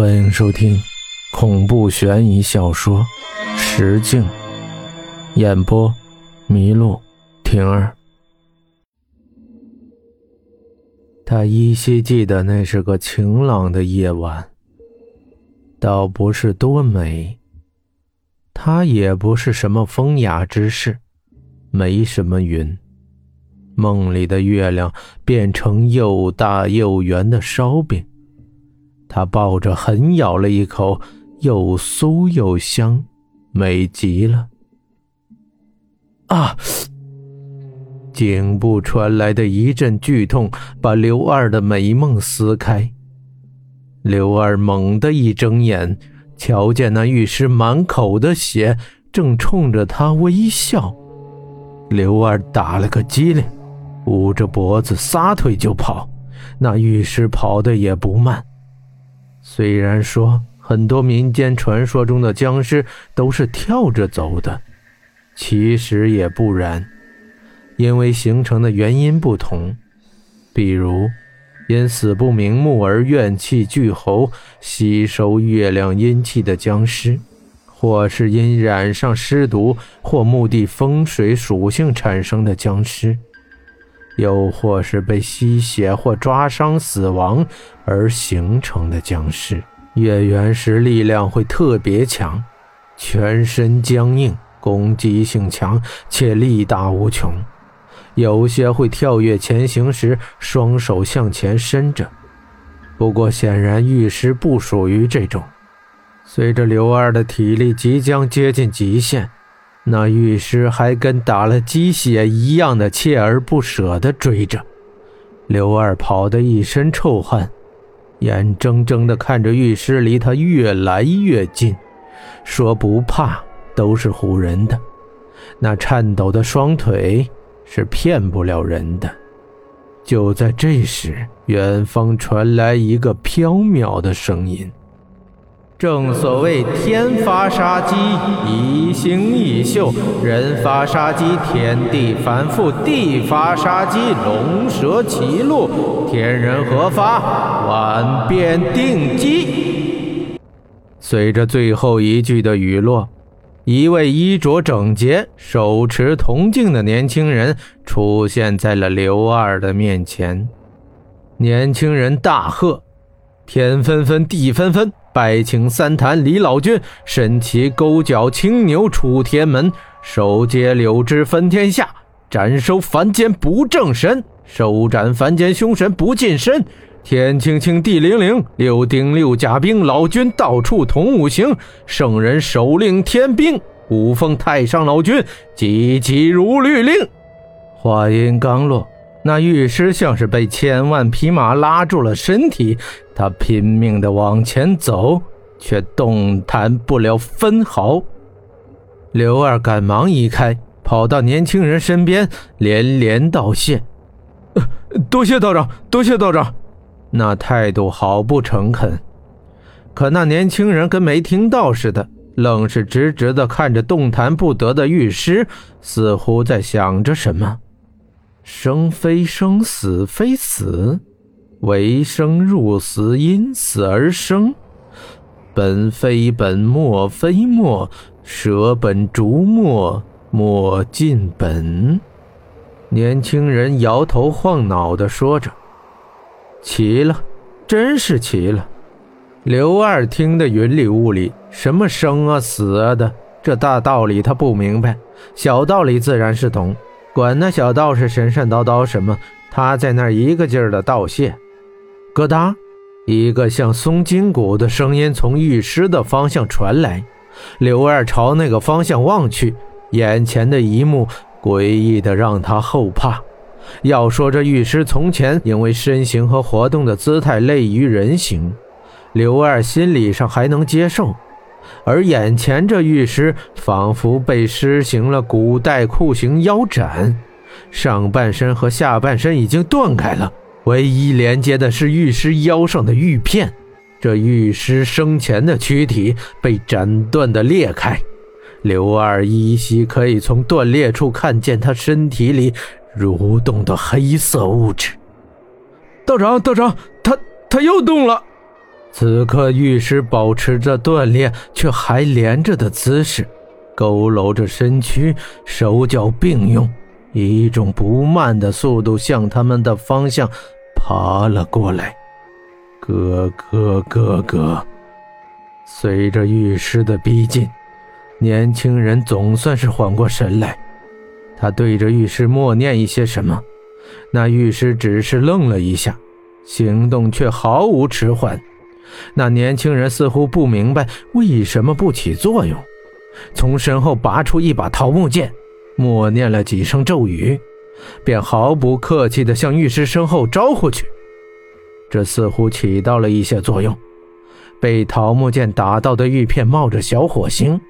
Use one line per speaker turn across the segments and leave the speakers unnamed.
欢迎收听恐怖悬疑小说《石镜》，演播：麋鹿婷儿。他依稀记得那是个晴朗的夜晚，倒不是多美，他也不是什么风雅之士，没什么云。梦里的月亮变成又大又圆的烧饼。他抱着，狠咬了一口，又酥又香，美极了。啊！颈部传来的一阵剧痛，把刘二的美梦撕开。刘二猛地一睁眼，瞧见那玉师满口的血，正冲着他微笑。刘二打了个激灵，捂着脖子撒腿就跑。那玉师跑得也不慢。虽然说很多民间传说中的僵尸都是跳着走的，其实也不然，因为形成的原因不同。比如，因死不瞑目而怨气聚喉，吸收月亮阴气的僵尸，或是因染上尸毒或墓地风水属性产生的僵尸，又或是被吸血或抓伤死亡。而形成的僵尸，月圆时力量会特别强，全身僵硬，攻击性强且力大无穷。有些会跳跃前行时双手向前伸着，不过显然玉石不属于这种。随着刘二的体力即将接近极限，那玉石还跟打了鸡血一样的锲而不舍地追着刘二，跑得一身臭汗。眼睁睁地看着玉师离他越来越近，说不怕都是唬人的，那颤抖的双腿是骗不了人的。就在这时，远方传来一个飘渺的声音。正所谓天发杀机，一星一宿；人发杀机，天地反复；地发杀机，龙蛇起落；天人合发，万变定机。随着最后一句的雨落，一位衣着整洁、手持铜镜的年轻人出现在了刘二的面前。年轻人大喝：“天纷纷，地纷纷！”拜请三坛李老君身骑勾角青牛出天门，手接柳枝分天下，斩收凡间不正神，收斩凡间凶神不近身。天清清，地灵灵，六丁六甲兵，老君到处同五行，圣人手令天兵，五峰太上老君急急如律令。话音刚落。那玉师像是被千万匹马拉住了身体，他拼命地往前走，却动弹不了分毫。刘二赶忙移开，跑到年轻人身边，连连道谢：“多谢道长，多谢道长。”那态度好不诚恳。可那年轻人跟没听到似的，愣是直直地看着动弹不得的玉师，似乎在想着什么。生非生，死非死，为生入死，因死而生。本非本，末非末，舍本逐末，末尽本。年轻人摇头晃脑的说着：“奇了，真是奇了。”刘二听得云里雾里，什么生啊死啊的，这大道理他不明白，小道理自然是懂。管那小道士神神叨叨什么，他在那儿一个劲儿的道谢。咯哒，一个像松筋骨的声音从玉师的方向传来。刘二朝那个方向望去，眼前的一幕诡异的让他后怕。要说这玉师从前因为身形和活动的姿态类于人形，刘二心理上还能接受。而眼前这玉石仿佛被施行了古代酷刑腰斩，上半身和下半身已经断开了，唯一连接的是玉石腰上的玉片。这玉师生前的躯体被斩断的裂开，刘二依稀可以从断裂处看见他身体里蠕动的黑色物质。
道长，道长，他他又动了。
此刻，御师保持着锻炼却还连着的姿势，佝偻着身躯，手脚并用，以一种不慢的速度向他们的方向爬了过来。咯咯咯咯！随着御师的逼近，年轻人总算是缓过神来。他对着御师默念一些什么，那御师只是愣了一下，行动却毫无迟缓。那年轻人似乎不明白为什么不起作用，从身后拔出一把桃木剑，默念了几声咒语，便毫不客气地向御师身后招呼去。这似乎起到了一些作用，被桃木剑打到的玉片冒着小火星。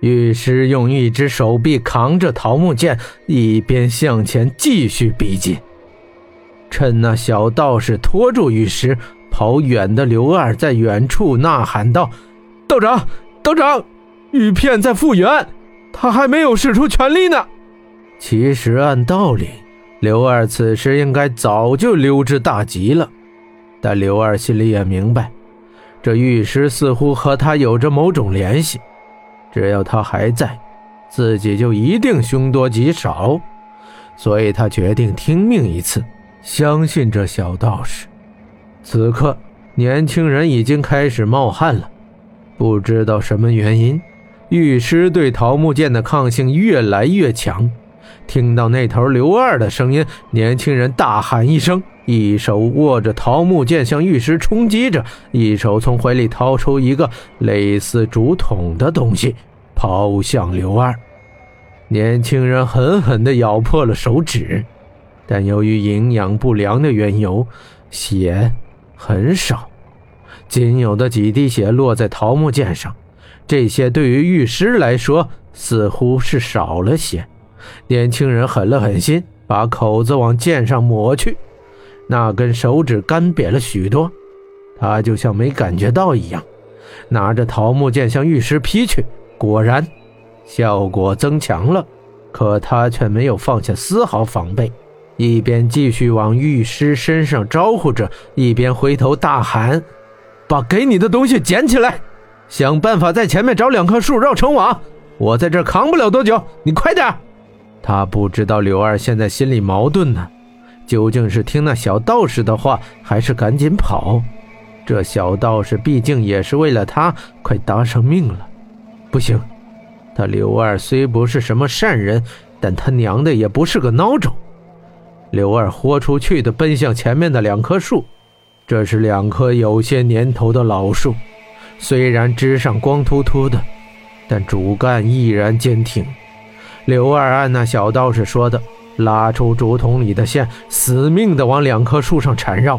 御师用一只手臂扛着桃木剑，一边向前继续逼近。趁那小道士拖住御师。跑远的刘二在远处呐喊道：“道长，道长，玉片在复原，他还没有使出全力呢。”其实按道理，刘二此时应该早就溜之大吉了，但刘二心里也明白，这玉石似乎和他有着某种联系，只要他还在，自己就一定凶多吉少，所以他决定听命一次，相信这小道士。此刻，年轻人已经开始冒汗了。不知道什么原因，玉师对桃木剑的抗性越来越强。听到那头刘二的声音，年轻人大喊一声，一手握着桃木剑向玉石冲击着，一手从怀里掏出一个类似竹筒的东西，抛向刘二。年轻人狠狠地咬破了手指，但由于营养不良的缘由，血。很少，仅有的几滴血落在桃木剑上，这些对于御师来说似乎是少了些。年轻人狠了狠心，把口子往剑上抹去，那根手指干瘪了许多。他就像没感觉到一样，拿着桃木剑向御师劈去，果然效果增强了。可他却没有放下丝毫防备。一边继续往御师身上招呼着，一边回头大喊：“把给你的东西捡起来，想办法在前面找两棵树绕成网。我在这扛不了多久，你快点！”他不知道柳二现在心里矛盾呢，究竟是听那小道士的话，还是赶紧跑？这小道士毕竟也是为了他快搭上命了。不行，他刘二虽不是什么善人，但他娘的也不是个孬种。刘二豁出去的奔向前面的两棵树，这是两棵有些年头的老树，虽然枝上光秃秃的，但主干依然坚挺。刘二按那小道士说的，拉出竹筒里的线，死命的往两棵树上缠绕。